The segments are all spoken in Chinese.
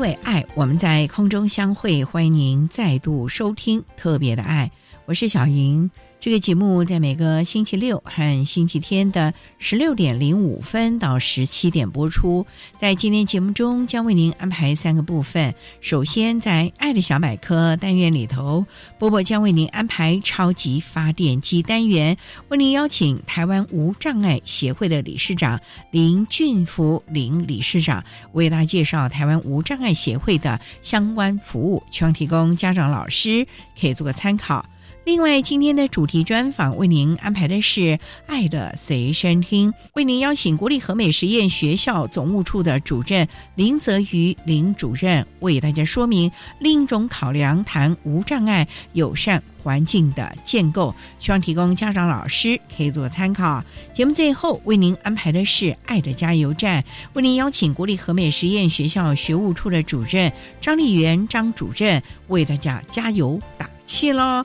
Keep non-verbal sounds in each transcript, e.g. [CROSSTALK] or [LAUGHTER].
因为爱，我们在空中相会，欢迎您再度收听特别的爱，我是小莹。这个节目在每个星期六和星期天的十六点零五分到十七点播出。在今天节目中，将为您安排三个部分。首先，在“爱的小百科”单元里头，波波将为您安排超级发电机单元，为您邀请台湾无障碍协会的理事长林俊福林理事长为大家介绍台湾无障碍协会的相关服务，希望提供家长、老师可以做个参考。另外，今天的主题专访为您安排的是《爱的随身听》，为您邀请国立和美实验学校总务处的主任林泽瑜林主任为大家说明另一种考量，谈无障碍友善环境的建构，希望提供家长、老师可以做参考。节目最后为您安排的是《爱的加油站》，为您邀请国立和美实验学校学务处的主任张丽媛张主任为大家加油打气喽。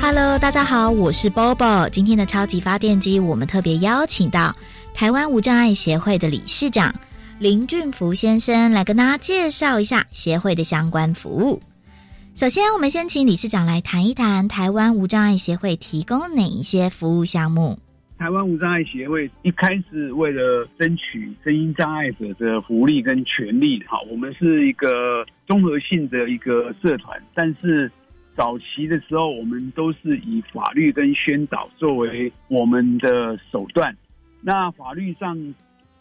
Hello，大家好，我是 Bobo。今天的超级发电机，我们特别邀请到台湾无障碍协会的理事长林俊福先生来跟大家介绍一下协会的相关服务。首先，我们先请理事长来谈一谈台湾无障碍协会提供哪一些服务项目。台湾无障碍协会一开始为了争取声音障碍者的福利跟权利，哈，我们是一个综合性的一个社团，但是。早期的时候，我们都是以法律跟宣导作为我们的手段。那法律上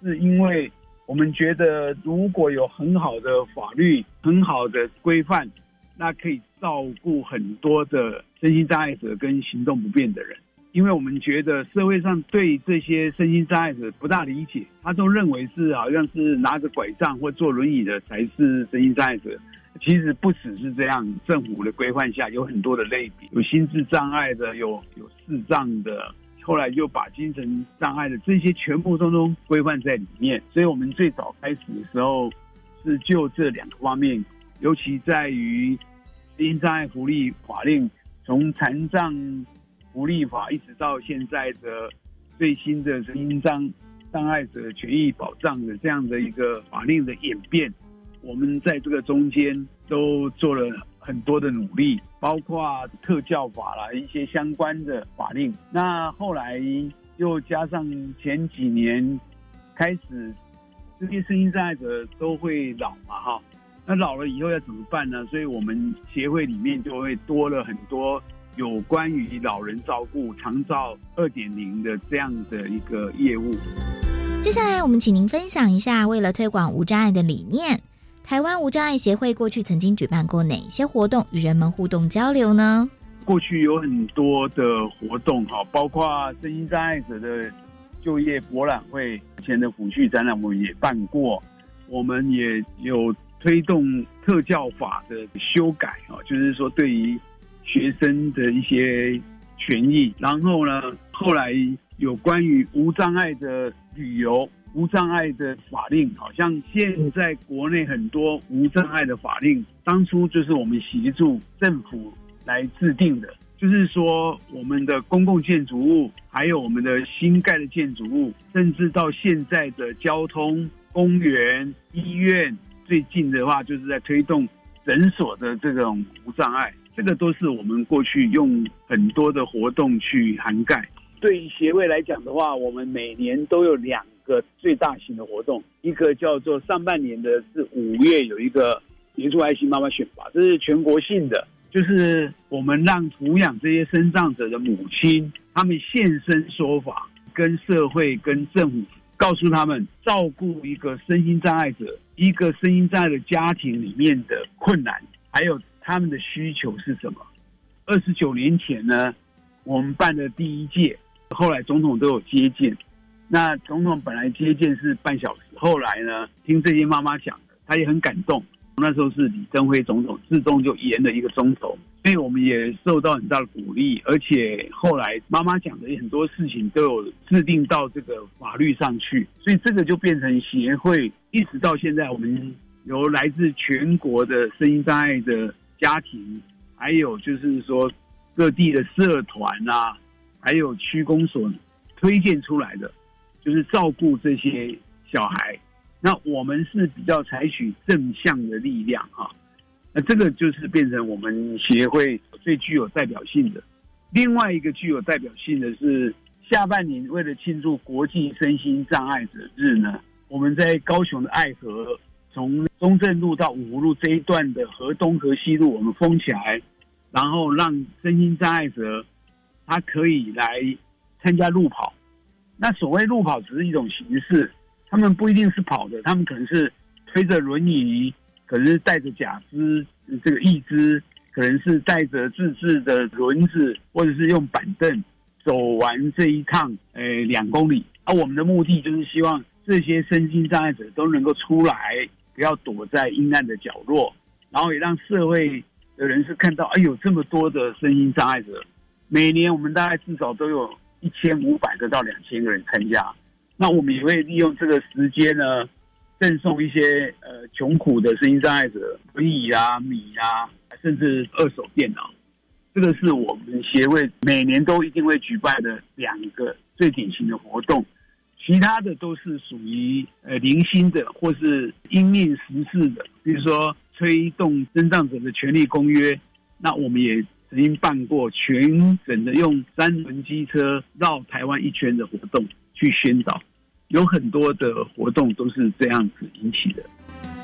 是因为我们觉得，如果有很好的法律、很好的规范，那可以照顾很多的身心障碍者跟行动不便的人。因为我们觉得社会上对这些身心障碍者不大理解，他都认为是好像是拿着拐杖或坐轮椅的才是身心障碍者。其实不只是这样，政府的规范下有很多的类比，有心智障碍的，有有视障的，后来就把精神障碍的这些全部通通规范在里面。所以我们最早开始的时候是就这两个方面，尤其在于因障碍福利法令，从残障福利法一直到现在的最新的因障障碍者权益保障的这样的一个法令的演变。我们在这个中间都做了很多的努力，包括特教法啦，一些相关的法令。那后来又加上前几年开始，这些声音障碍者都会老嘛，哈。那老了以后要怎么办呢？所以我们协会里面就会多了很多有关于老人照顾、长照二点零的这样的一个业务。接下来，我们请您分享一下，为了推广无障碍的理念。台湾无障碍协会过去曾经举办过哪些活动与人们互动交流呢？过去有很多的活动，哈，包括身心障碍者的就业博览会，以前的抚恤展览我们也办过，我们也有推动特教法的修改，啊，就是说对于学生的一些权益，然后呢，后来有关于无障碍的旅游、无障碍的法令，好像现在国内很多无障碍的法令，当初就是我们协助政府来制定的。就是说，我们的公共建筑物，还有我们的新盖的建筑物，甚至到现在的交通、公园、医院，最近的话就是在推动诊所的这种无障碍，这个都是我们过去用很多的活动去涵盖。对于协会来讲的话，我们每年都有两一个最大型的活动，一个叫做上半年的是五月有一个协助爱心妈妈选拔，这是全国性的。就是我们让抚养这些身障者的母亲，他们现身说法，跟社会、跟政府告诉他们，照顾一个身心障碍者、一个身心障碍的家庭里面的困难，还有他们的需求是什么。二十九年前呢，我们办的第一届，后来总统都有接见。那总统本来接见是半小时，后来呢，听这些妈妈讲的，他也很感动。那时候是李登辉总统，自动就延了一个钟头，所以我们也受到很大的鼓励。而且后来妈妈讲的很多事情都有制定到这个法律上去，所以这个就变成协会，一直到现在，我们由来自全国的声音障碍的家庭，还有就是说各地的社团啊，还有区公所推荐出来的，就是照顾这些小孩。那我们是比较采取正向的力量哈，那这个就是变成我们协会最具有代表性的。另外一个具有代表性的是，下半年为了庆祝国际身心障碍者日呢，我们在高雄的爱河，从中正路到五湖路这一段的河东河西路，我们封起来，然后让身心障碍者他可以来参加路跑。那所谓路跑只是一种形式。他们不一定是跑的，他们可能是推着轮椅，可能是带着假肢，这个义肢，可能是带着自制的轮子，或者是用板凳走完这一趟，呃，两公里。而我们的目的就是希望这些身心障碍者都能够出来，不要躲在阴暗的角落，然后也让社会的人士看到，哎，有这么多的身心障碍者。每年我们大概至少都有一千五百个到两千个人参加。那我们也会利用这个时间呢，赠送一些呃穷苦的声音障碍者轮椅啊、米啊，甚至二手电脑。这个是我们协会每年都一定会举办的两个最典型的活动，其他的都是属于呃零星的或是因应时事的，比如说推动身障者的权利公约。那我们也曾经办过全省的用三轮机车绕台湾一圈的活动。去宣导，有很多的活动都是这样子引起的。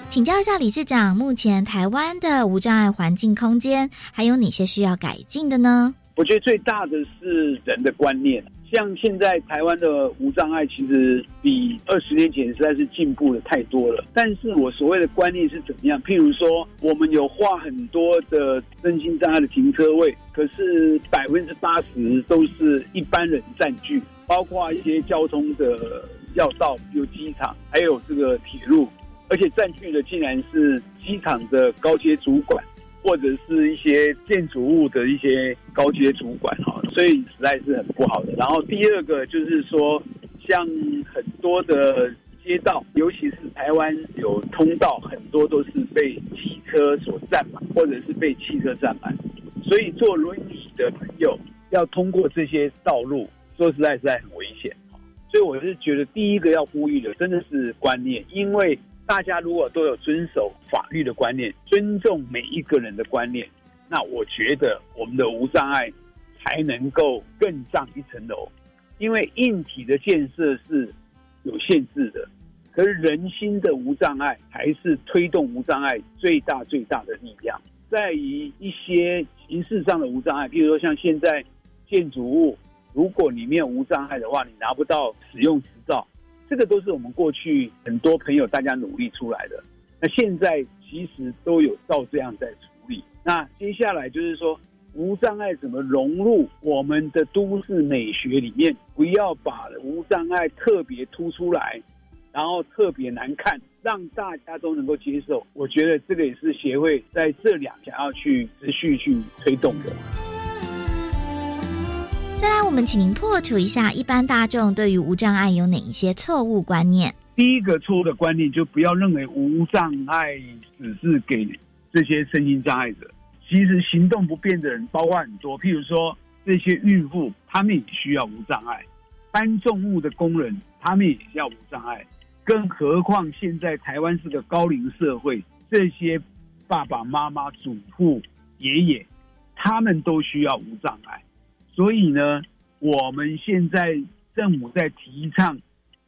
请教一下理事长，目前台湾的无障碍环境空间还有哪些需要改进的呢？我觉得最大的是人的观念。像现在台湾的无障碍，其实比二十年前实在是进步的太多了。但是我所谓的观念是怎么样？譬如说，我们有画很多的身心障碍的停车位，可是百分之八十都是一般人占据。包括一些交通的要道，有机场，还有这个铁路，而且占据的竟然是机场的高阶主管，或者是一些建筑物的一些高阶主管哈，所以实在是很不好的。然后第二个就是说，像很多的街道，尤其是台湾有通道，很多都是被汽车所占满，或者是被汽车占满，所以坐轮椅的朋友要通过这些道路。说实在，实在很危险，所以我是觉得第一个要呼吁的真的是观念，因为大家如果都有遵守法律的观念，尊重每一个人的观念，那我觉得我们的无障碍才能够更上一层楼。因为硬体的建设是有限制的，可是人心的无障碍还是推动无障碍最大最大的力量。在于一些形式上的无障碍，比如说像现在建筑物。如果里面无障碍的话，你拿不到使用执照，这个都是我们过去很多朋友大家努力出来的。那现在其实都有照这样在处理。那接下来就是说，无障碍怎么融入我们的都市美学里面？不要把无障碍特别突出来，然后特别难看，让大家都能够接受。我觉得这个也是协会在这两想要去持续去推动的。再来，我们请您破除一下一般大众对于无障碍有哪一些错误观念。第一个错误的观念，就不要认为无障碍只是给这些身心障碍者。其实行动不便的人包括很多，譬如说这些孕妇，他们也需要无障碍；搬重物的工人，他们也需要无障碍。更何况现在台湾是个高龄社会，这些爸爸妈妈、祖父、爷爷，他们都需要无障碍。所以呢，我们现在政府在提倡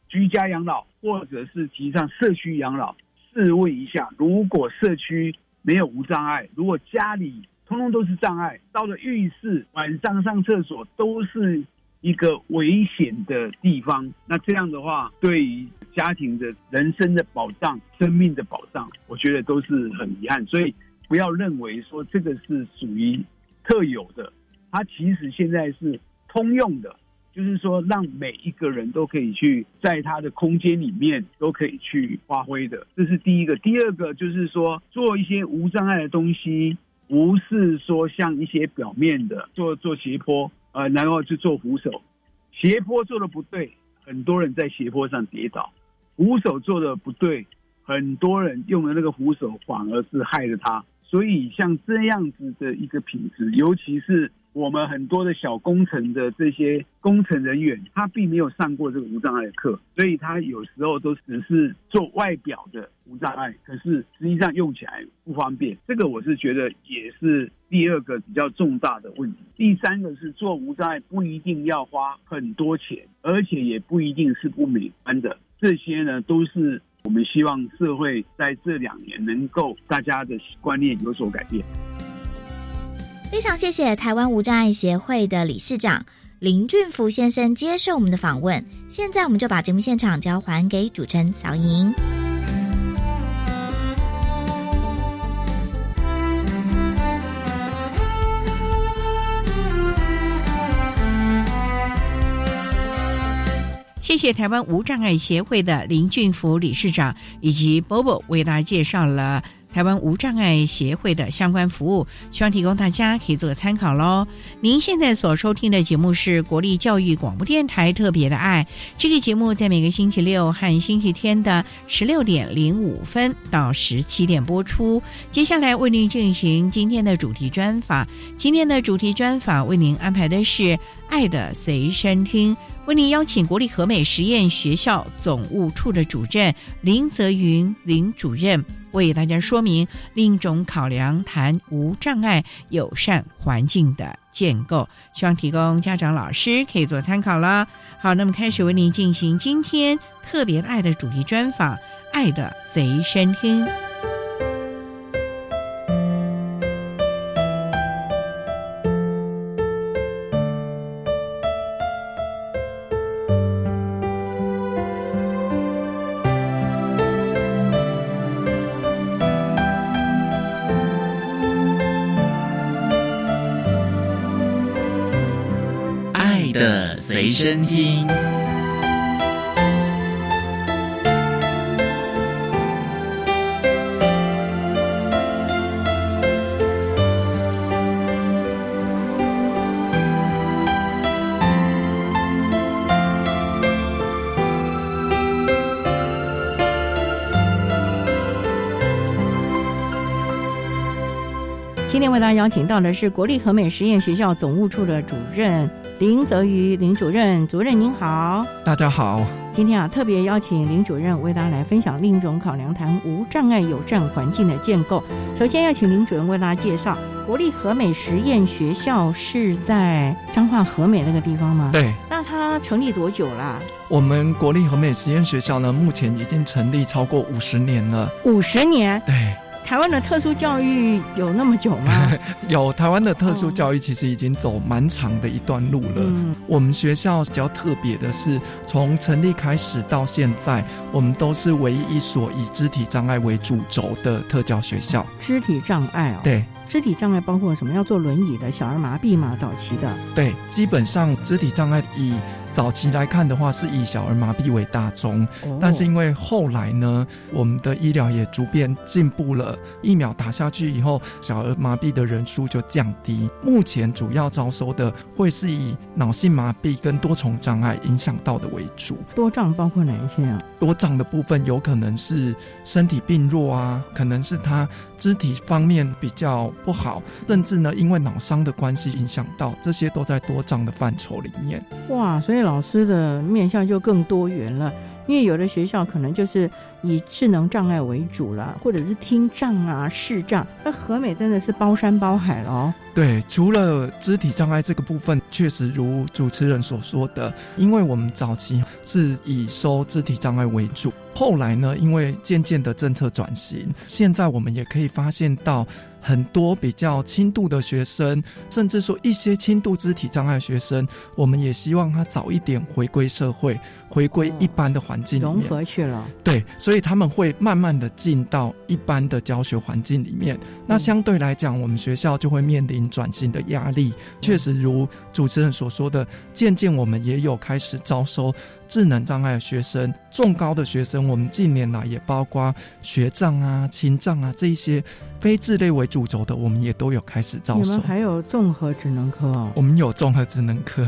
居家养老，或者是提倡社区养老。试问一下，如果社区没有无障碍，如果家里通通都是障碍，到了浴室晚上上厕所都是一个危险的地方，那这样的话，对于家庭的人生的保障、生命的保障，我觉得都是很遗憾。所以不要认为说这个是属于特有的。它其实现在是通用的，就是说让每一个人都可以去在他的空间里面都可以去发挥的，这是第一个。第二个就是说做一些无障碍的东西，不是说像一些表面的做做斜坡，呃，然后去做扶手，斜坡做的不对，很多人在斜坡上跌倒；扶手做的不对，很多人用的那个扶手反而是害了他。所以像这样子的一个品质，尤其是。我们很多的小工程的这些工程人员，他并没有上过这个无障碍的课，所以他有时候都只是做外表的无障碍，可是实际上用起来不方便。这个我是觉得也是第二个比较重大的问题。第三个是做无障碍不一定要花很多钱，而且也不一定是不美观的。这些呢，都是我们希望社会在这两年能够大家的观念有所改变。非常谢谢台湾无障碍协会的理事长林俊福先生接受我们的访问。现在我们就把节目现场交还给主持人小莹。谢谢台湾无障碍协会的林俊福理事长以及 Bobo 为大家介绍了。台湾无障碍协会的相关服务，希望提供大家可以做个参考喽。您现在所收听的节目是国立教育广播电台特别的爱，这个节目在每个星期六和星期天的十六点零五分到十七点播出。接下来为您进行今天的主题专访，今天的主题专访为您安排的是《爱的随身听》，为您邀请国立和美实验学校总务处的主任林泽云林主任。为大家说明另一种考量，谈无障碍友善环境的建构，希望提供家长、老师可以做参考了。好，那么开始为您进行今天特别爱的主题专访，《爱的随身听》。随身听。今天为大家邀请到的是国立和美实验学校总务处的主任。林泽瑜林主任，主任您好，大家好。今天啊，特别邀请林主任为大家来分享另一种考量，谈无障碍友善环境的建构。首先要请林主任为大家介绍国立和美实验学校是在彰化和美那个地方吗？对。那它成立多久啦？我们国立和美实验学校呢，目前已经成立超过五十年了。五十年？对。台湾的特殊教育有那么久吗？[LAUGHS] 有，台湾的特殊教育其实已经走蛮长的一段路了。嗯，我们学校比较特别的是，从成立开始到现在，我们都是唯一一所以肢体障碍为主轴的特教学校。肢体障碍哦，对。肢体障碍包括什么？要坐轮椅的小儿麻痹嘛，早期的。对，基本上肢体障碍以早期来看的话，是以小儿麻痹为大宗，但是因为后来呢，我们的医疗也逐渐进步了，疫苗打下去以后，小儿麻痹的人数就降低。目前主要招收的会是以脑性麻痹跟多重障碍影响到的为主。多障包括哪一些啊？多障的部分有可能是身体病弱啊，可能是他肢体方面比较不好，甚至呢因为脑伤的关系影响到，这些都在多障的范畴里面。哇，所以。老师的面向就更多元了，因为有的学校可能就是以智能障碍为主了，或者是听障啊、视障。那和美真的是包山包海了哦。对，除了肢体障碍这个部分，确实如主持人所说的，因为我们早期是以收肢体障碍为主，后来呢，因为渐渐的政策转型，现在我们也可以发现到。很多比较轻度的学生，甚至说一些轻度肢体障碍学生，我们也希望他早一点回归社会，回归一般的环境里面融合去了。对，所以他们会慢慢的进到一般的教学环境里面。那相对来讲，我们学校就会面临转型的压力。确实，如主持人所说的，渐渐我们也有开始招收。智能障碍的学生、重高的学生，我们近年来也包括学障啊、轻障啊这一些非智类为主轴的，我们也都有开始招收。你们还有综合职能科哦？我们有综合职能科。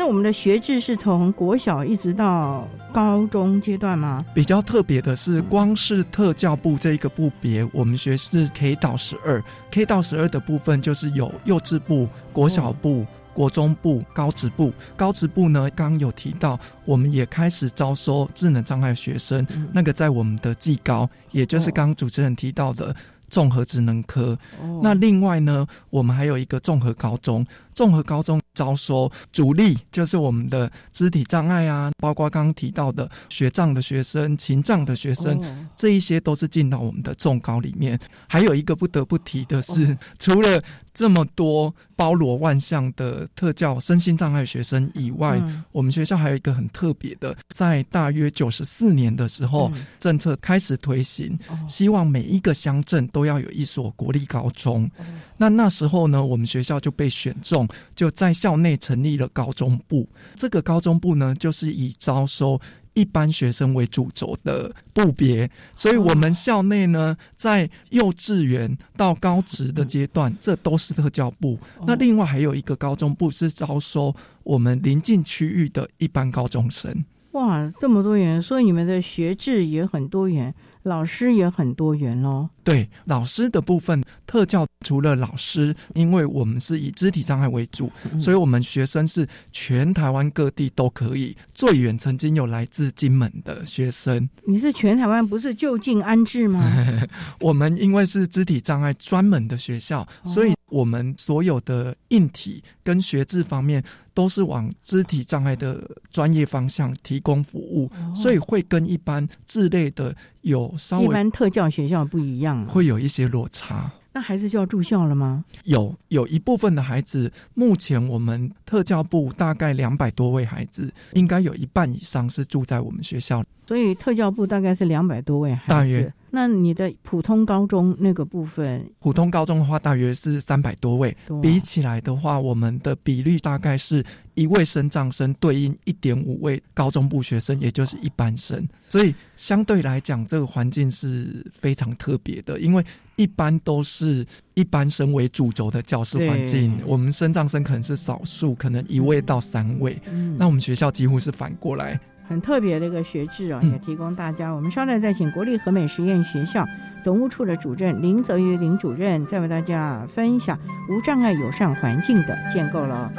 那我们的学制是从国小一直到高中阶段吗？比较特别的是，光是特教部这一个部别，我们学是 K 到十二，K 到十二的部分就是有幼稚部、国小部。国中部、高职部、高职部呢，刚有提到，我们也开始招收智能障碍学生。那个在我们的技高，也就是刚主持人提到的综合职能科。那另外呢，我们还有一个综合高中。综合高中招收主力就是我们的肢体障碍啊，包括刚刚提到的学障的学生、情障的学生，这一些都是进到我们的重高里面。还有一个不得不提的是，除了这么多包罗万象的特教身心障碍学生以外，我们学校还有一个很特别的，在大约九十四年的时候，政策开始推行，希望每一个乡镇都要有一所国立高中。那那时候呢，我们学校就被选中。就在校内成立了高中部，这个高中部呢，就是以招收一般学生为主轴的部别，所以我们校内呢，在幼稚园到高职的阶段，这都是特教部。那另外还有一个高中部是招收我们临近区域的一般高中生。哇，这么多元，所以你们的学制也很多元。老师也很多元喽。对，老师的部分特教除了老师，因为我们是以肢体障碍为主，所以我们学生是全台湾各地都可以。最远曾经有来自金门的学生。你是全台湾不是就近安置吗？[LAUGHS] 我们因为是肢体障碍专门的学校，所以我们所有的硬体跟学制方面都是往肢体障碍的专业方向提供服务，所以会跟一般智类的。有稍微一般特教学校不一样，会有一些落差。那孩子就要住校了吗？有有一部分的孩子，目前我们特教部大概两百多位孩子，应该有一半以上是住在我们学校。所以特教部大概是两百多位孩子。大约。那你的普通高中那个部分，普通高中的话大约是三百多位，比起来的话，我们的比率大概是一位升降生对应一点五位高中部学生，也就是一般生。所以相对来讲，这个环境是非常特别的，因为一般都是一般生为主轴的教室环境，我们升降生可能是少数，可能一位到三位。那我们学校几乎是反过来。很特别的一个学制啊，也提供大家。我们稍待再请国立和美实验学校总务处的主任林泽瑜林主任，再为大家分享无障碍友善环境的建构了。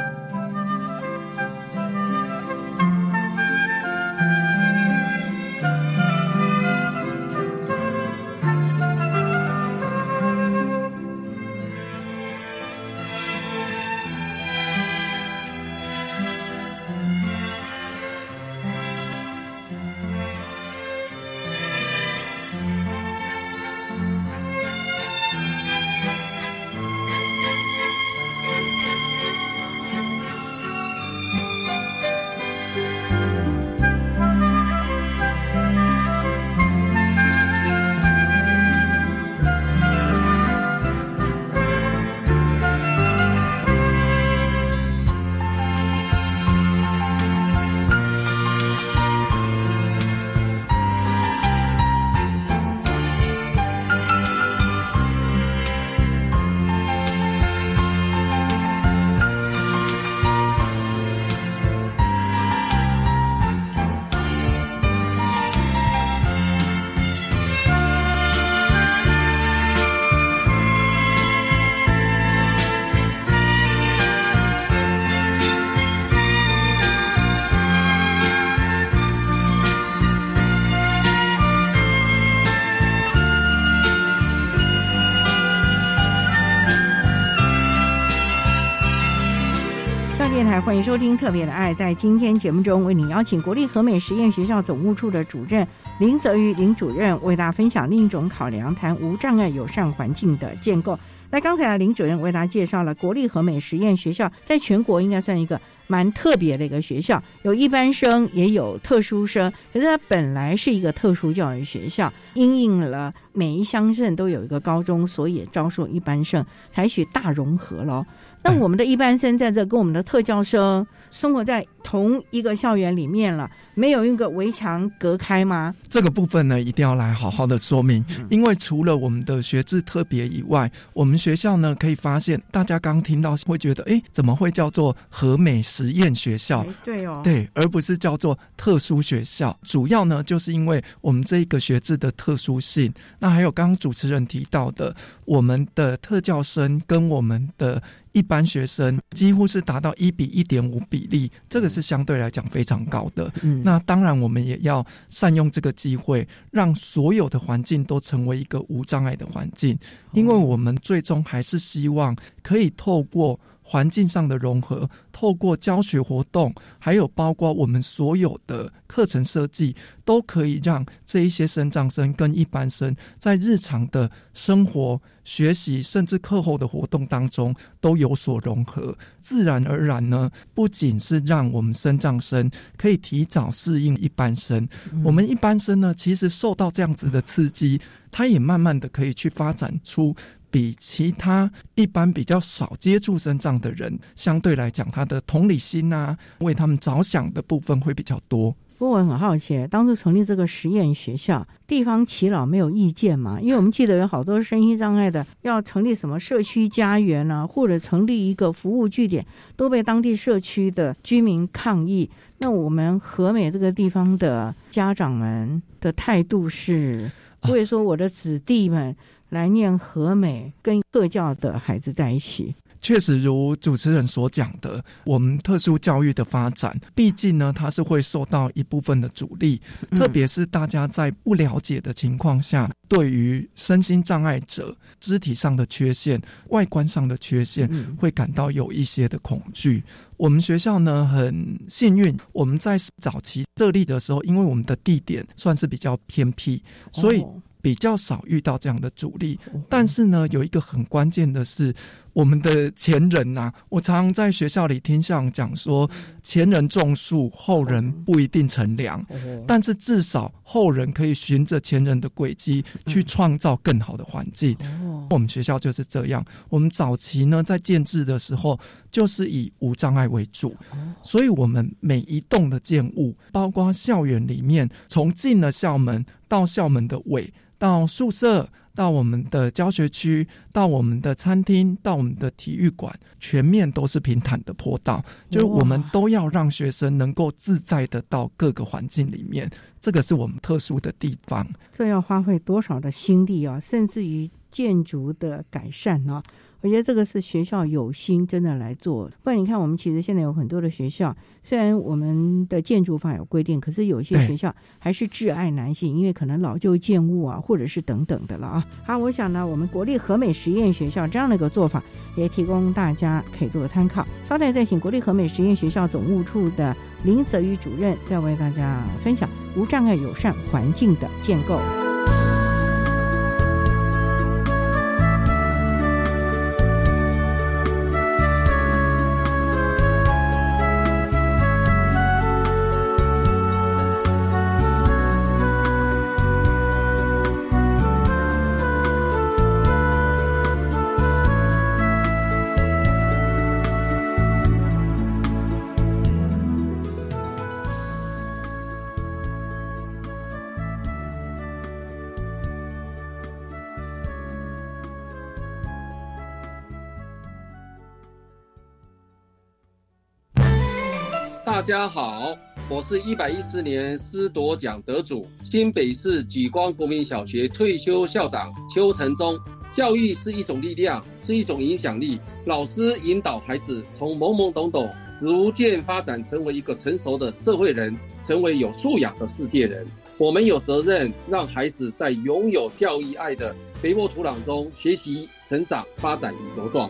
欢迎收听《特别的爱》。在今天节目中，为你邀请国立和美实验学校总务处的主任林泽瑜林主任，为大家分享另一种考量，谈无障碍友善环境的建构。那刚才啊，林主任为大家介绍了国立和美实验学校，在全国应该算一个蛮特别的一个学校，有一般生，也有特殊生。可是它本来是一个特殊教育学校，因应了每一乡镇都有一个高中，所以招收一般生，采取大融合了。那我们的一般生在这跟我们的特教生生活在同一个校园里面了，没有一个围墙隔开吗？这个部分呢，一定要来好好的说明，因为除了我们的学制特别以外，我们学校呢可以发现，大家刚听到会觉得，哎，怎么会叫做和美实验学校？对哦，对，而不是叫做特殊学校。主要呢，就是因为我们这个学制的特殊性。那还有刚刚主持人提到的，我们的特教生跟我们的一般学生几乎是达到一比一点五比例，这个是相对来讲非常高的。嗯，那当然我们也要善用这个机会，让所有的环境都成为一个无障碍的环境，因为我们最终还是希望可以透过。环境上的融合，透过教学活动，还有包括我们所有的课程设计，都可以让这一些生长生跟一般生在日常的生活、学习，甚至课后的活动当中都有所融合。自然而然呢，不仅是让我们生长生可以提早适应一般生，我们一般生呢，其实受到这样子的刺激，他也慢慢的可以去发展出。比其他一般比较少接触生障的人，相对来讲，他的同理心啊，为他们着想的部分会比较多。不过我很好奇，当初成立这个实验学校，地方耆老没有意见嘛？因为我们记得有好多身心障碍的要成立什么社区家园啊，或者成立一个服务据点，都被当地社区的居民抗议。那我们和美这个地方的家长们的态度是，不会说我的子弟们。来念和美，跟特教的孩子在一起。确实，如主持人所讲的，我们特殊教育的发展，毕竟呢，它是会受到一部分的阻力，特别是大家在不了解的情况下，对于身心障碍者肢体上的缺陷、外观上的缺陷，会感到有一些的恐惧。我们学校呢，很幸运，我们在早期设立的时候，因为我们的地点算是比较偏僻，所以。比较少遇到这样的阻力，但是呢，有一个很关键的是。我们的前人呐，我常常在学校里听校长讲说，前人种树，后人不一定乘凉，但是至少后人可以循着前人的轨迹去创造更好的环境。我们学校就是这样，我们早期呢在建制的时候就是以无障碍为主，所以我们每一栋的建物，包括校园里面，从进了校门到校门的尾，到宿舍。到我们的教学区，到我们的餐厅，到我们的体育馆，全面都是平坦的坡道，就是我们都要让学生能够自在的到各个环境里面，这个是我们特殊的地方。这要花费多少的心力啊？甚至于建筑的改善呢？我觉得这个是学校有心真的来做，不然你看，我们其实现在有很多的学校，虽然我们的建筑法有规定，可是有些学校还是挚爱男性，因为可能老旧建物啊，或者是等等的了啊。好，我想呢，我们国立和美实验学校这样的一个做法，也提供大家可以做个参考。稍待再请国立和美实验学校总务处的林泽宇主任，再为大家分享无障碍友善环境的建构。大家好，我是一百一十年师铎奖得主新北市举光国民小学退休校长邱成忠。教育是一种力量，是一种影响力。老师引导孩子从懵懵懂懂，逐渐发展成为一个成熟的社会人，成为有素养的世界人。我们有责任让孩子在拥有教育爱的肥沃土壤中学习、成长、发展与茁壮。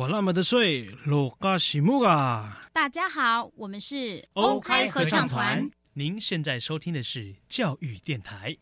管那么的水，罗嘎西木啊！大家好，我们是欧开合唱团。您现在收听的是教育电台。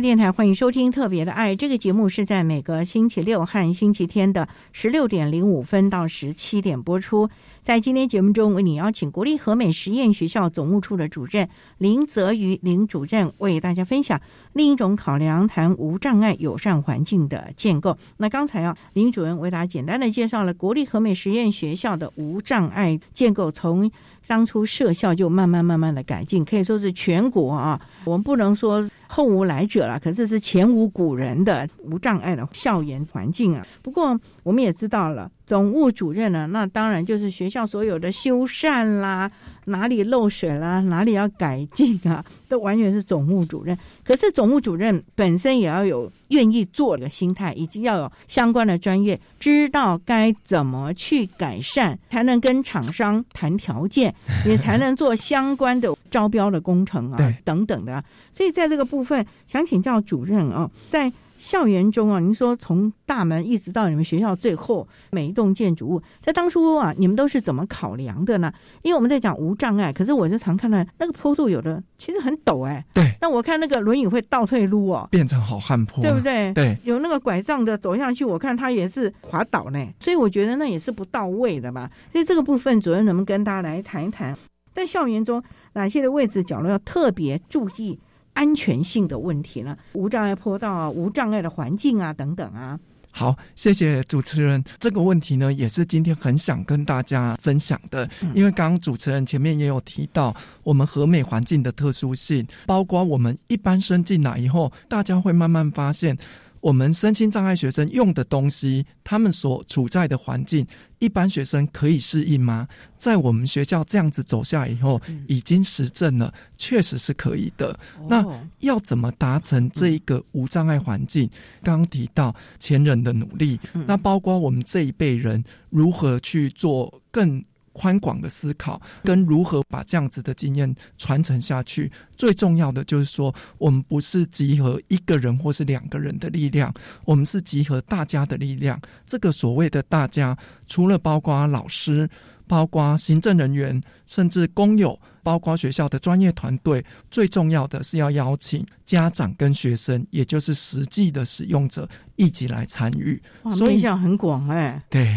电台欢迎收听《特别的爱》这个节目，是在每个星期六和星期天的十六点零五分到十七点播出。在今天节目中，为你邀请国立和美实验学校总务处的主任林泽瑜林主任为大家分享另一种考量，谈无障碍友善环境的建构。那刚才啊，林主任为大家简单的介绍了国立和美实验学校的无障碍建构，从当初设校就慢慢慢慢的改进，可以说是全国啊，我们不能说。后无来者了，可是是前无古人的无障碍的校园环境啊。不过我们也知道了，总务主任呢，那当然就是学校所有的修缮啦。哪里漏水了，哪里要改进啊，都完全是总务主任。可是总务主任本身也要有愿意做的心态，以及要有相关的专业，知道该怎么去改善，才能跟厂商谈条件，也才能做相关的招标的工程啊，等等的。所以在这个部分，想请教主任啊，在。校园中啊，您说从大门一直到你们学校最后每一栋建筑物，在当初啊，你们都是怎么考量的呢？因为我们在讲无障碍，可是我就常看到那个坡度有的其实很陡哎。对。那我看那个轮椅会倒退路哦，变成好汉坡，对不对？对。有那个拐杖的走下去，我看它也是滑倒呢，所以我觉得那也是不到位的吧。所以这个部分主任能不能跟大家来谈一谈，在校园中哪些的位置角落要特别注意？安全性的问题呢？无障碍坡道啊，无障碍的环境啊，等等啊。好，谢谢主持人。这个问题呢，也是今天很想跟大家分享的。因为刚刚主持人前面也有提到，我们和美环境的特殊性，包括我们一般生进来以后，大家会慢慢发现。我们身心障碍学生用的东西，他们所处在的环境，一般学生可以适应吗？在我们学校这样子走下以后，已经实证了，确实是可以的。那要怎么达成这一个无障碍环境？刚刚提到前人的努力，那包括我们这一辈人如何去做更。宽广的思考跟如何把这样子的经验传承下去，最重要的就是说，我们不是集合一个人或是两个人的力量，我们是集合大家的力量。这个所谓的大家，除了包括老师。包括行政人员，甚至工友，包括学校的专业团队，最重要的是要邀请家长跟学生，也就是实际的使用者一起来参与。所以影响很广哎。对，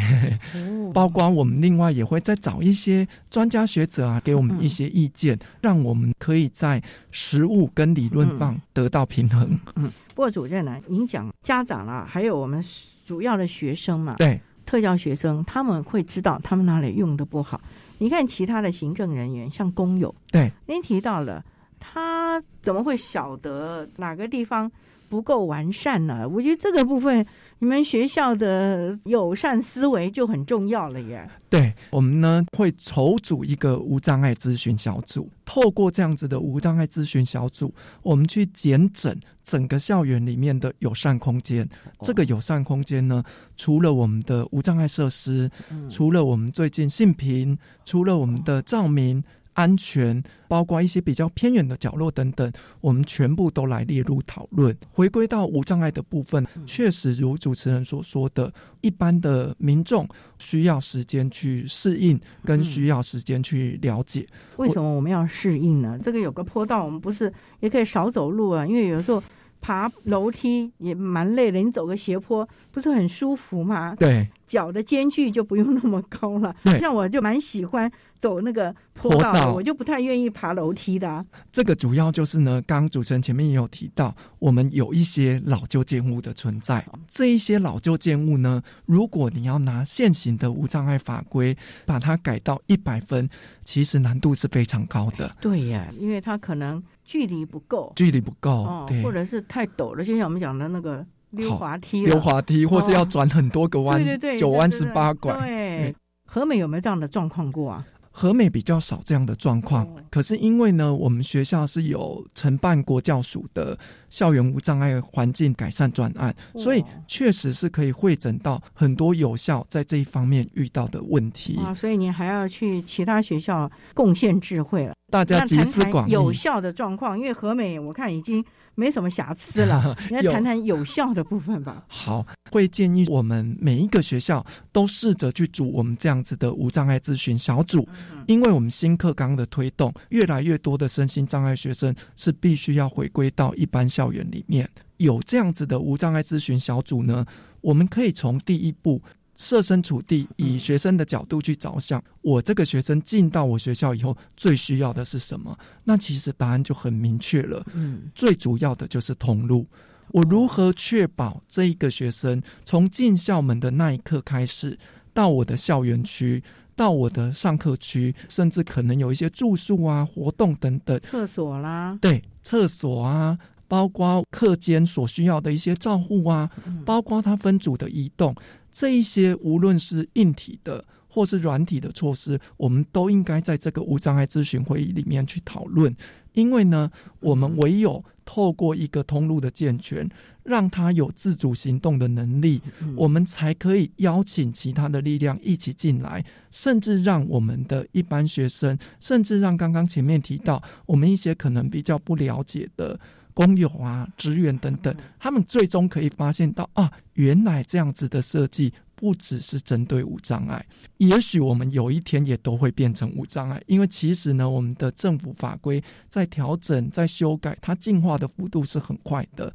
包括我们另外也会再找一些专家学者啊，给我们一些意见，让我们可以在实物跟理论上得到平衡。嗯，不过主任呢，您讲家长啦，还有我们主要的学生嘛？对。特教学生他们会知道他们哪里用的不好。你看其他的行政人员，像工友，对，您提到了他怎么会晓得哪个地方不够完善呢。我觉得这个部分，你们学校的友善思维就很重要了耶。对我们呢，会筹组一个无障碍咨询小组，透过这样子的无障碍咨询小组，我们去检诊整个校园里面的友善空间。这个友善空间呢，除了我们的无障碍设施，除了我们最近性平，除了我们的照明。安全，包括一些比较偏远的角落等等，我们全部都来列入讨论。回归到无障碍的部分，确实如主持人所说的，一般的民众需要时间去适应，跟需要时间去了解。为什么我们要适应呢？这个有个坡道，我们不是也可以少走路啊？因为有时候。爬楼梯也蛮累的，你走个斜坡不是很舒服吗？对，脚的间距就不用那么高了。像我就蛮喜欢走那个坡道，我就不太愿意爬楼梯的。这个主要就是呢，刚刚主持人前面也有提到，我们有一些老旧建物的存在。这一些老旧建物呢，如果你要拿现行的无障碍法规把它改到一百分，其实难度是非常高的。对呀，因为它可能。距离不够，距离不够，对，或者是太陡了，就像我们讲的那个溜滑梯，溜滑梯，或是要转很多个弯，对对对，九弯十八拐。对，和美有没有这样的状况过啊？和美比较少这样的状况，可是因为呢，我们学校是有承办国教署的校园无障碍环境改善专案，所以确实是可以会诊到很多有效在这一方面遇到的问题。啊。所以你还要去其他学校贡献智慧了，大家集思广益，有效的状况。因为和美我看已经。没什么瑕疵了，[LAUGHS] 你来谈谈有效的部分吧。好，会建议我们每一个学校都试着去组我们这样子的无障碍咨询小组，因为我们新课纲的推动，越来越多的身心障碍学生是必须要回归到一般校园里面，有这样子的无障碍咨询小组呢，我们可以从第一步。设身处地，以学生的角度去着想，我这个学生进到我学校以后，最需要的是什么？那其实答案就很明确了。嗯，最主要的就是通路。我如何确保这一个学生从进校门的那一刻开始，到我的校园区，到我的上课区，甚至可能有一些住宿啊、活动等等，厕所啦，对，厕所啊，包括课间所需要的一些照护啊，包括他分组的移动。这一些无论是硬体的或是软体的措施，我们都应该在这个无障碍咨询会议里面去讨论。因为呢，我们唯有透过一个通路的健全，让他有自主行动的能力，我们才可以邀请其他的力量一起进来，甚至让我们的一般学生，甚至让刚刚前面提到我们一些可能比较不了解的。工友啊，职员等等，他们最终可以发现到啊，原来这样子的设计不只是针对无障碍，也许我们有一天也都会变成无障碍，因为其实呢，我们的政府法规在调整、在修改，它进化的幅度是很快的。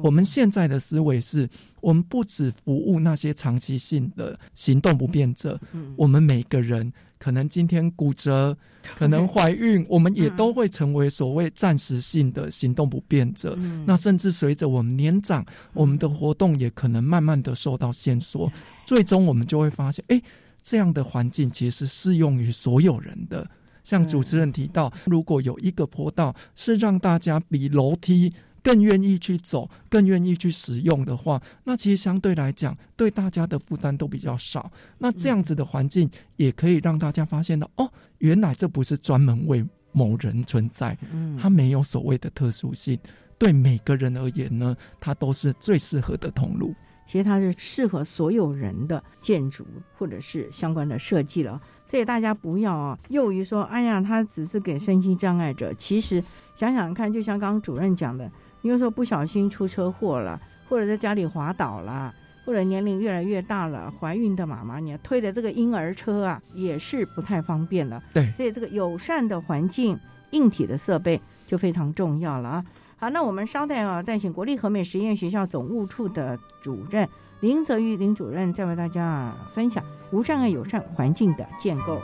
我们现在的思维是，我们不只服务那些长期性的行动不便者，我们每个人。可能今天骨折，可能怀孕，我们也都会成为所谓暂时性的行动不便者。那甚至随着我们年长，我们的活动也可能慢慢的受到限缩。最终，我们就会发现，哎，这样的环境其实适用于所有人的。像主持人提到，如果有一个坡道是让大家比楼梯。更愿意去走，更愿意去使用的话，那其实相对来讲，对大家的负担都比较少。那这样子的环境也可以让大家发现到，哦，原来这不是专门为某人存在，嗯，它没有所谓的特殊性，对每个人而言呢，它都是最适合的通路。其实它是适合所有人的建筑或者是相关的设计了。所以大家不要啊，囿于说，哎呀，它只是给身心障碍者。其实想想看，就像刚刚主任讲的。有时候不小心出车祸了，或者在家里滑倒了，或者年龄越来越大了，怀孕的妈妈，你推的这个婴儿车啊，也是不太方便的。对，所以这个友善的环境、硬体的设备就非常重要了啊。好，那我们稍待啊，再请国立和美实验学校总务处的主任林泽玉林主任，再为大家分享无障碍友善环境的建构。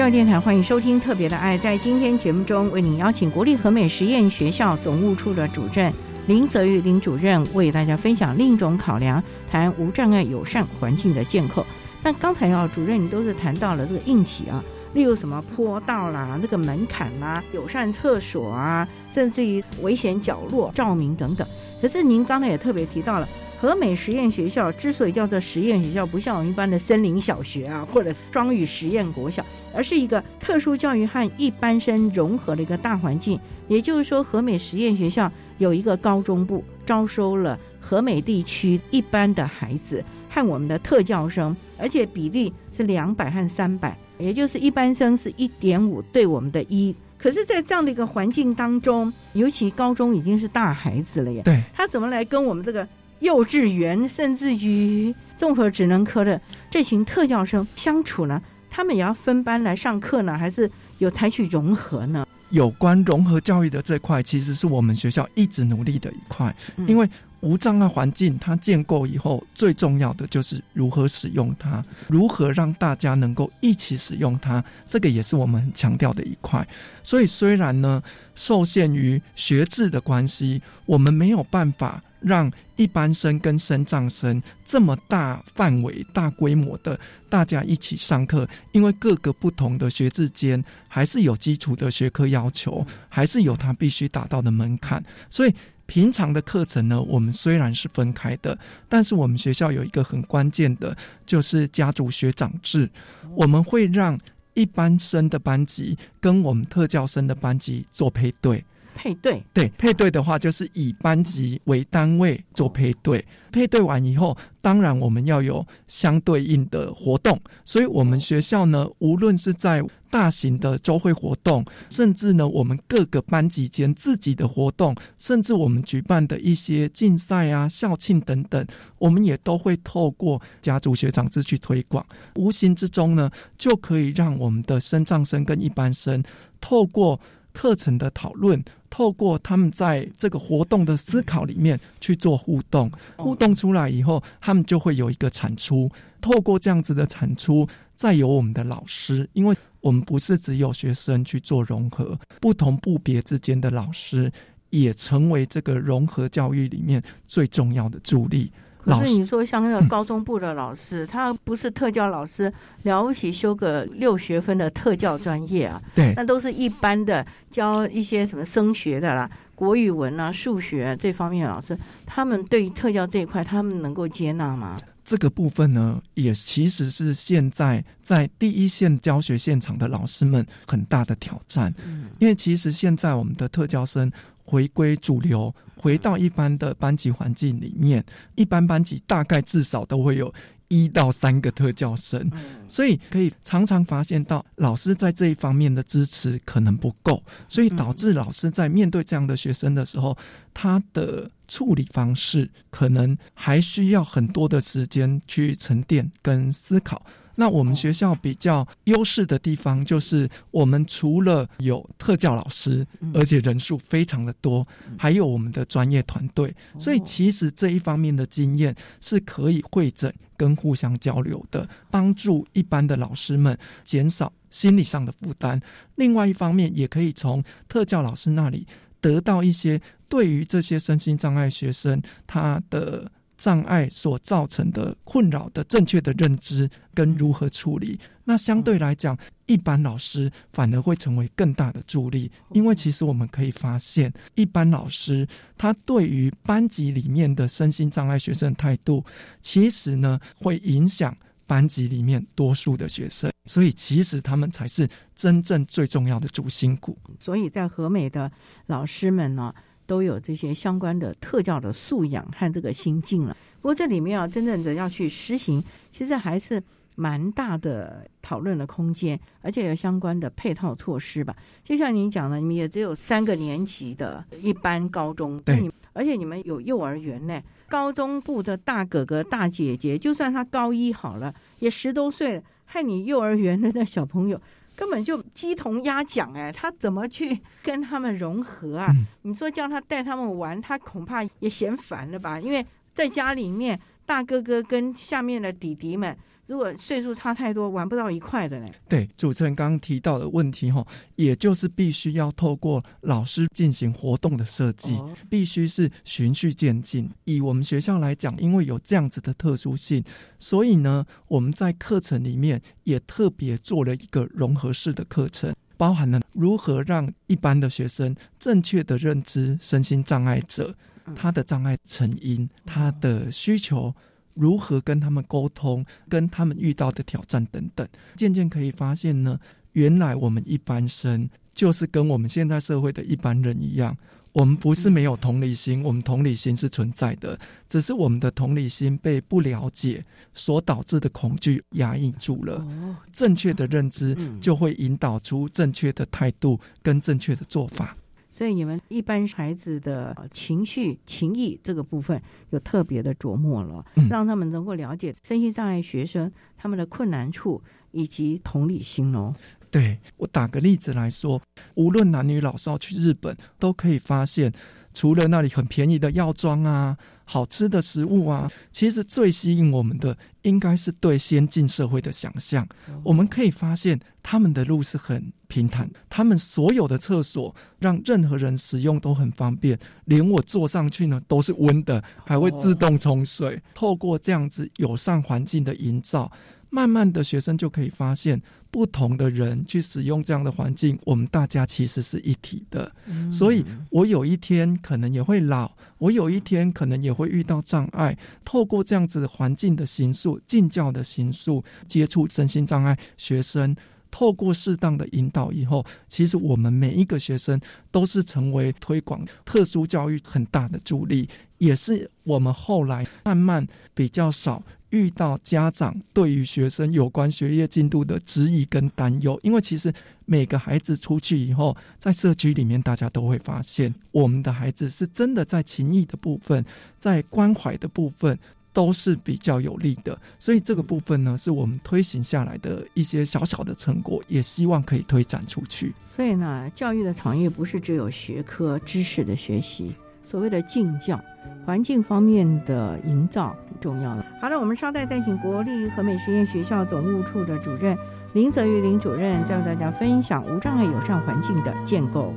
教育电台欢迎收听《特别的爱》。在今天节目中，为您邀请国立和美实验学校总务处的主任林泽玉林主任，为大家分享另一种考量，谈无障碍友善环境的建构。那刚才啊，主任你都是谈到了这个硬体啊，例如什么坡道啦、那个门槛啦、友善厕所啊，甚至于危险角落照明等等。可是您刚才也特别提到了。和美实验学校之所以叫做实验学校，不像我们一般的森林小学啊，或者双语实验国小，而是一个特殊教育和一般生融合的一个大环境。也就是说，和美实验学校有一个高中部，招收了和美地区一般的孩子和我们的特教生，而且比例是两百和三百，也就是一般生是一点五对我们的一。可是，在这样的一个环境当中，尤其高中已经是大孩子了呀，对，他怎么来跟我们这个？幼稚园甚至于综合职能科的这群特教生相处呢，他们也要分班来上课呢，还是有采取融合呢？有关融合教育的这块，其实是我们学校一直努力的一块，因为无障碍环境它建构以后，最重要的就是如何使用它，如何让大家能够一起使用它，这个也是我们强调的一块。所以虽然呢，受限于学制的关系，我们没有办法。让一般生跟升障生这么大范围、大规模的大家一起上课，因为各个不同的学制间还是有基础的学科要求，还是有他必须达到的门槛。所以平常的课程呢，我们虽然是分开的，但是我们学校有一个很关键的，就是家族学长制，我们会让一般生的班级跟我们特教生的班级做配对。配对对配对的话，就是以班级为单位做配对。配对完以后，当然我们要有相对应的活动。所以，我们学校呢，无论是在大型的周会活动，甚至呢，我们各个班级间自己的活动，甚至我们举办的一些竞赛啊、校庆等等，我们也都会透过家族学长制去推广。无形之中呢，就可以让我们的升障生跟一般生透过。课程的讨论，透过他们在这个活动的思考里面去做互动，互动出来以后，他们就会有一个产出。透过这样子的产出，再由我们的老师，因为我们不是只有学生去做融合，不同部别之间的老师也成为这个融合教育里面最重要的助力。可是你说像那个高中部的老师，他不是特教老师，了不起修个六学分的特教专业啊？对，那都是一般的教一些什么升学的啦、国语文啊、数学这方面的老师，他们对于特教这一块，他们能够接纳吗？这个部分呢，也其实是现在在第一线教学现场的老师们很大的挑战。嗯，因为其实现在我们的特教生。回归主流，回到一般的班级环境里面，一般班级大概至少都会有一到三个特教生，所以可以常常发现到老师在这一方面的支持可能不够，所以导致老师在面对这样的学生的时候，他的处理方式可能还需要很多的时间去沉淀跟思考。那我们学校比较优势的地方，就是我们除了有特教老师，而且人数非常的多，还有我们的专业团队，所以其实这一方面的经验是可以会诊跟互相交流的，帮助一般的老师们减少心理上的负担。另外一方面，也可以从特教老师那里得到一些对于这些身心障碍学生他的。障碍所造成的困扰的正确的认知跟如何处理，那相对来讲，一般老师反而会成为更大的助力，因为其实我们可以发现，一般老师他对于班级里面的身心障碍学生态度，其实呢会影响班级里面多数的学生，所以其实他们才是真正最重要的主心骨。所以在和美的老师们呢。都有这些相关的特教的素养和这个心境了。不过这里面啊，真正的要去实行，其实还是蛮大的讨论的空间，而且有相关的配套措施吧。就像您讲的，你们也只有三个年级的一般高中，对，而且你们有幼儿园呢。高中部的大哥哥大姐姐，就算他高一好了，也十多岁了，害你幼儿园的那小朋友。根本就鸡同鸭讲哎，他怎么去 [LAUGHS] 跟他们融合啊？你说叫他带他们玩，他恐怕也嫌烦了吧？因为在家里面，大哥哥跟下面的弟弟们如果岁数差太多，玩不到一块的嘞？对，主持人刚刚提到的问题哈，也就是必须要透过老师进行活动的设计，必须是循序渐进。以我们学校来讲，因为有这样子的特殊性，所以呢，我们在课程里面也特别做了一个融合式的课程，包含了如何让一般的学生正确的认知身心障碍者他的障碍成因、他的需求。如何跟他们沟通，跟他们遇到的挑战等等，渐渐可以发现呢，原来我们一般生就是跟我们现在社会的一般人一样，我们不是没有同理心，我们同理心是存在的，只是我们的同理心被不了解所导致的恐惧压抑住了。正确的认知就会引导出正确的态度跟正确的做法。所以你们一般孩子的情绪、情谊这个部分有特别的琢磨了，让他们能够了解身心障碍学生他们的困难处以及同理心哦。对我打个例子来说，无论男女老少去日本，都可以发现。除了那里很便宜的药妆啊，好吃的食物啊，其实最吸引我们的应该是对先进社会的想象。我们可以发现，他们的路是很平坦，他们所有的厕所让任何人使用都很方便，连我坐上去呢都是温的，还会自动冲水。透过这样子友善环境的营造。慢慢的学生就可以发现，不同的人去使用这样的环境，我们大家其实是一体的。所以，我有一天可能也会老，我有一天可能也会遇到障碍。透过这样子环境的形塑、进教的形塑，接触身心障碍学生，透过适当的引导以后，其实我们每一个学生都是成为推广特殊教育很大的助力，也是我们后来慢慢比较少。遇到家长对于学生有关学业进度的质疑跟担忧，因为其实每个孩子出去以后，在社区里面，大家都会发现，我们的孩子是真的在情谊的部分，在关怀的部分都是比较有利的。所以这个部分呢，是我们推行下来的一些小小的成果，也希望可以推展出去。所以呢，教育的产业不是只有学科知识的学习。所谓的敬教，环境方面的营造很重要了。好了，我们稍待再请国立和美实验学校总务处的主任林泽玉林主任，再为大家分享无障碍友善环境的建构。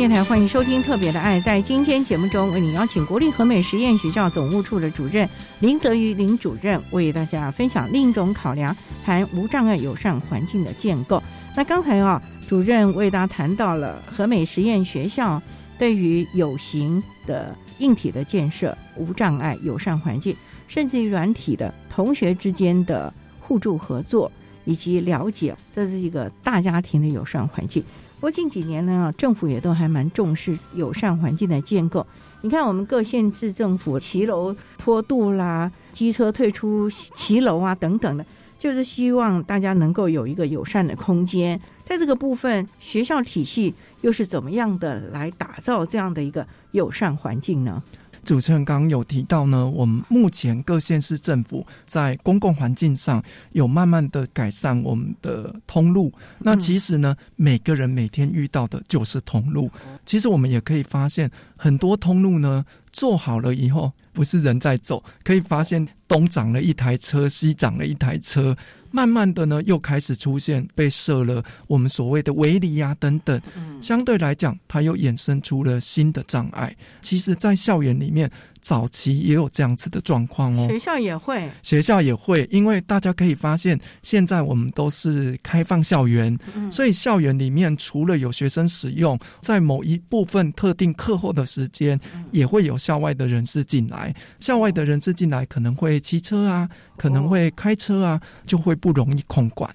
电台欢迎收听《特别的爱》。在今天节目中，为你邀请国立和美实验学校总务处的主任林泽瑜林主任，为大家分享另一种考量，谈无障碍友善环境的建构。那刚才啊，主任为大家谈到了和美实验学校对于有形的硬体的建设、无障碍友善环境，甚至于软体的同学之间的互助合作以及了解，这是一个大家庭的友善环境。不过近几年呢，政府也都还蛮重视友善环境的建构。你看，我们各县市政府骑楼坡度啦、机车退出骑楼啊等等的，就是希望大家能够有一个友善的空间。在这个部分，学校体系又是怎么样的来打造这样的一个友善环境呢？主持人刚刚有提到呢，我们目前各县市政府在公共环境上有慢慢的改善我们的通路。那其实呢，每个人每天遇到的就是通路。其实我们也可以发现，很多通路呢做好了以后，不是人在走，可以发现东长了一台车，西长了一台车。慢慢的呢，又开始出现被设了我们所谓的围篱啊等等，相对来讲，它又衍生出了新的障碍。其实，在校园里面，早期也有这样子的状况哦。学校也会，学校也会，因为大家可以发现，现在我们都是开放校园，所以校园里面除了有学生使用，在某一部分特定课后的时间，也会有校外的人士进来。校外的人士进来，可能会骑车啊，可能会开车啊，就会。不容易控管，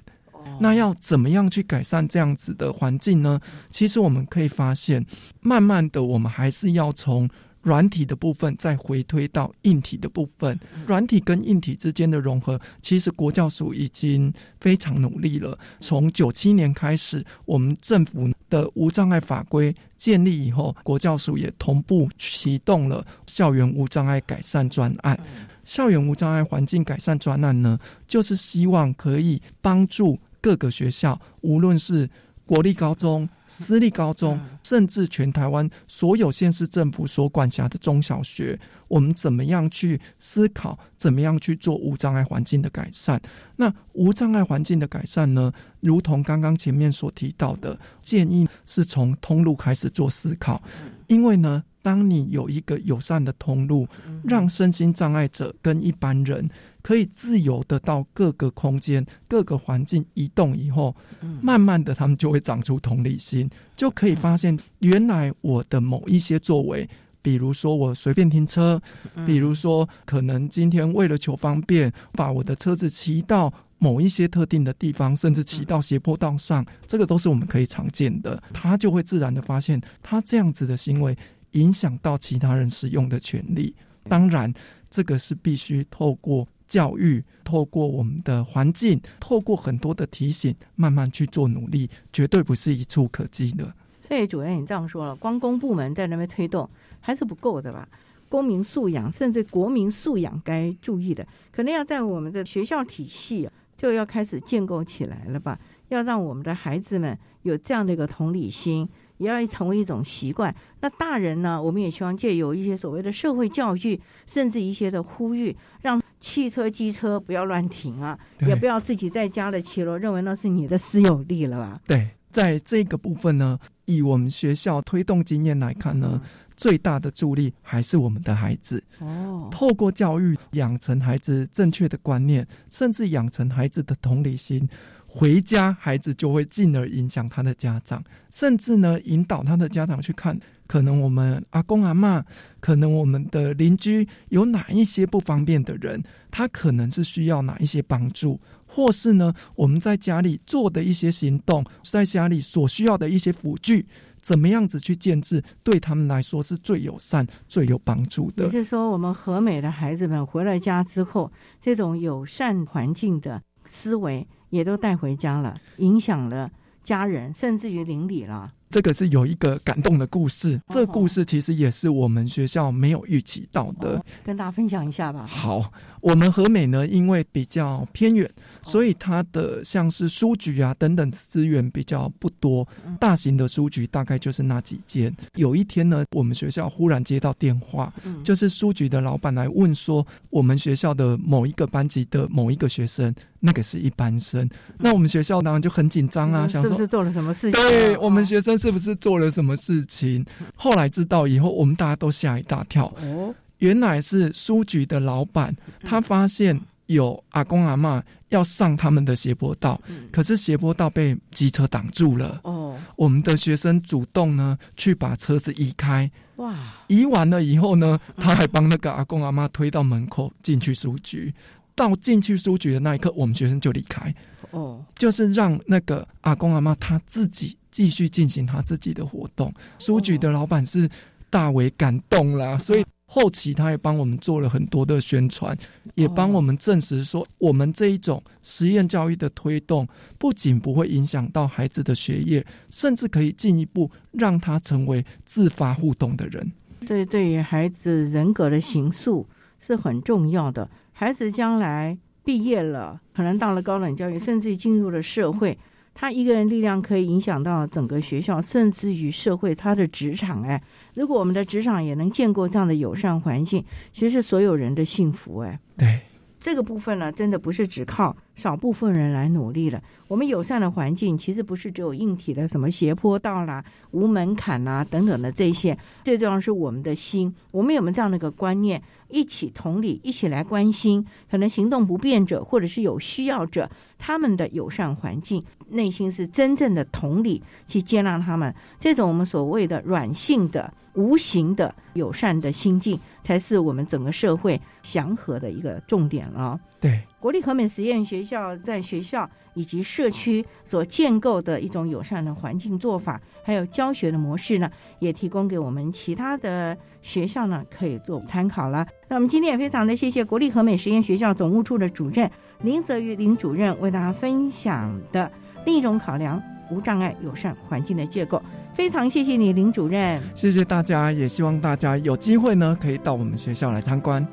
那要怎么样去改善这样子的环境呢？其实我们可以发现，慢慢的，我们还是要从软体的部分再回推到硬体的部分。软体跟硬体之间的融合，其实国教署已经非常努力了。从九七年开始，我们政府的无障碍法规建立以后，国教署也同步启动了校园无障碍改善专案。校园无障碍环境改善专案呢，就是希望可以帮助各个学校，无论是国立高中、私立高中，甚至全台湾所有县市政府所管辖的中小学，我们怎么样去思考，怎么样去做无障碍环境的改善？那无障碍环境的改善呢，如同刚刚前面所提到的，建议是从通路开始做思考，因为呢。当你有一个友善的通路，让身心障碍者跟一般人可以自由的到各个空间、各个环境移动以后，慢慢的他们就会长出同理心，就可以发现原来我的某一些作为，比如说我随便停车，比如说可能今天为了求方便，把我的车子骑到某一些特定的地方，甚至骑到斜坡道上，这个都是我们可以常见的，他就会自然的发现，他这样子的行为。影响到其他人使用的权利，当然，这个是必须透过教育，透过我们的环境，透过很多的提醒，慢慢去做努力，绝对不是一触可及的。所以主任，你这样说了，光公部门在那边推动还是不够的吧？公民素养，甚至国民素养，该注意的，可能要在我们的学校体系就要开始建构起来了吧？要让我们的孩子们有这样的一个同理心。也要成为一种习惯。那大人呢？我们也希望借有一些所谓的社会教育，甚至一些的呼吁，让汽车、机车不要乱停啊，也不要自己在家的骑楼，认为那是你的私有地了吧？对，在这个部分呢，以我们学校推动经验来看呢，最大的助力还是我们的孩子。哦，透过教育养成孩子正确的观念，甚至养成孩子的同理心。回家，孩子就会进而影响他的家长，甚至呢，引导他的家长去看，可能我们阿公阿妈，可能我们的邻居有哪一些不方便的人，他可能是需要哪一些帮助，或是呢，我们在家里做的一些行动，在家里所需要的一些辅具，怎么样子去建制，对他们来说是最友善、最有帮助的。也就是说，我们和美的孩子们回了家之后，这种友善环境的思维。也都带回家了，影响了家人，甚至于邻里了。这个是有一个感动的故事，这故事其实也是我们学校没有预期到的，跟大家分享一下吧。好，我们和美呢，因为比较偏远，所以它的像是书局啊等等资源比较不多，大型的书局大概就是那几间。有一天呢，我们学校忽然接到电话，就是书局的老板来问说，我们学校的某一个班级的某一个学生。那个是一般生，那我们学校当然就很紧张啊，想说是做了什么事情？对我们学生是不是做了什么事情？后来知道以后，我们大家都吓一大跳。哦，原来是书局的老板，他发现有阿公阿妈要上他们的斜坡道，可是斜坡道被机车挡住了。哦，我们的学生主动呢去把车子移开。哇，移完了以后呢，他还帮那个阿公阿妈推到门口进去书局。到进去书局的那一刻，我们学生就离开。哦，就是让那个阿公阿妈他自己继续进行他自己的活动。书局的老板是大为感动啦，所以后期他也帮我们做了很多的宣传，也帮我们证实说，我们这一种实验教育的推动，不仅不会影响到孩子的学业，甚至可以进一步让他成为自发互动的人。这对于孩子人格的形塑是很重要的。孩子将来毕业了，可能到了高等教育，甚至于进入了社会，他一个人力量可以影响到整个学校，甚至于社会，他的职场。哎，如果我们的职场也能建构这样的友善环境，其实是所有人的幸福。哎，对。这个部分呢，真的不是只靠少部分人来努力了。我们友善的环境，其实不是只有硬体的什么斜坡道啦、无门槛啦等等的这些，最重要是我们的心。我们有没有这样的一个观念，一起同理，一起来关心可能行动不便者，或者是有需要者，他们的友善环境，内心是真正的同理去接纳他们。这种我们所谓的软性的、无形的友善的心境。才是我们整个社会祥和的一个重点了。对，国立和美实验学校在学校以及社区所建构的一种友善的环境做法，还有教学的模式呢，也提供给我们其他的学校呢可以做参考了。那我们今天也非常的谢谢国立和美实验学校总务处的主任林泽宇林主任为大家分享的另一种考量无障碍友善环境的结构。非常谢谢你，林主任。谢谢大家，也希望大家有机会呢，可以到我们学校来参观。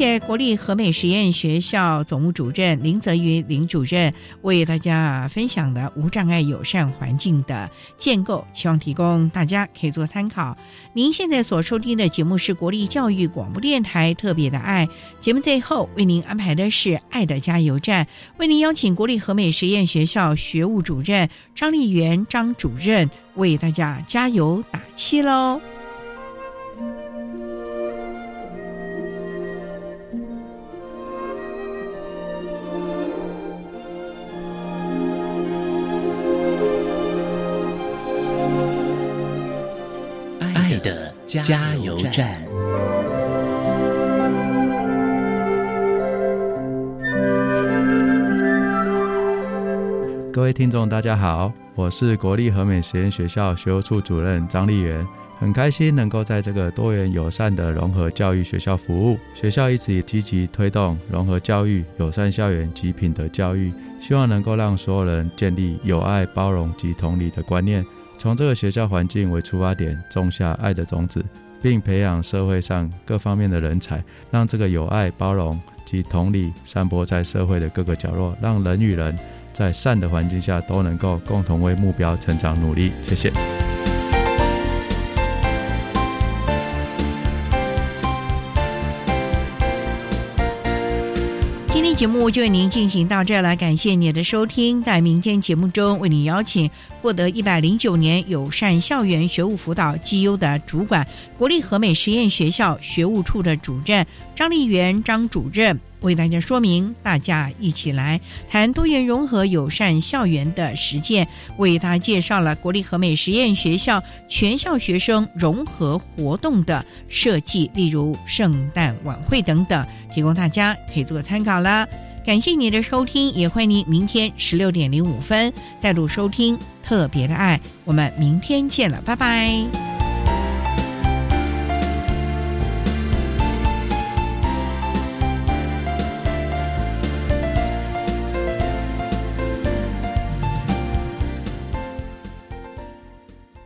谢国立和美实验学校总务主任林泽云林主任为大家分享的无障碍友善环境的建构，希望提供大家可以做参考。您现在所收听的节目是国立教育广播电台特别的爱节目，最后为您安排的是爱的加油站，为您邀请国立和美实验学校学务主任张丽媛张主任为大家加油打气喽。加油站。各位听众，大家好，我是国立和美实验学校学务处主任张丽媛，很开心能够在这个多元友善的融合教育学校服务。学校一直以积极推动融合教育、友善校园及品德教育，希望能够让所有人建立友爱、包容及同理的观念。从这个学校环境为出发点，种下爱的种子，并培养社会上各方面的人才，让这个有爱、包容及同理散播在社会的各个角落，让人与人在善的环境下都能够共同为目标成长努力。谢谢。节目就为您进行到这了，感谢您的收听。在明天节目中，为您邀请获得一百零九年友善校园学务辅导绩优的主管，国立和美实验学校学务处的主任张丽媛张主任。为大家说明，大家一起来谈多元融合友善校园的实践，为大家介绍了国立和美实验学校全校学生融合活动的设计，例如圣诞晚会等等，提供大家可以做参考了。感谢你的收听，也欢迎您明天十六点零五分再度收听特别的爱，我们明天见了，拜拜。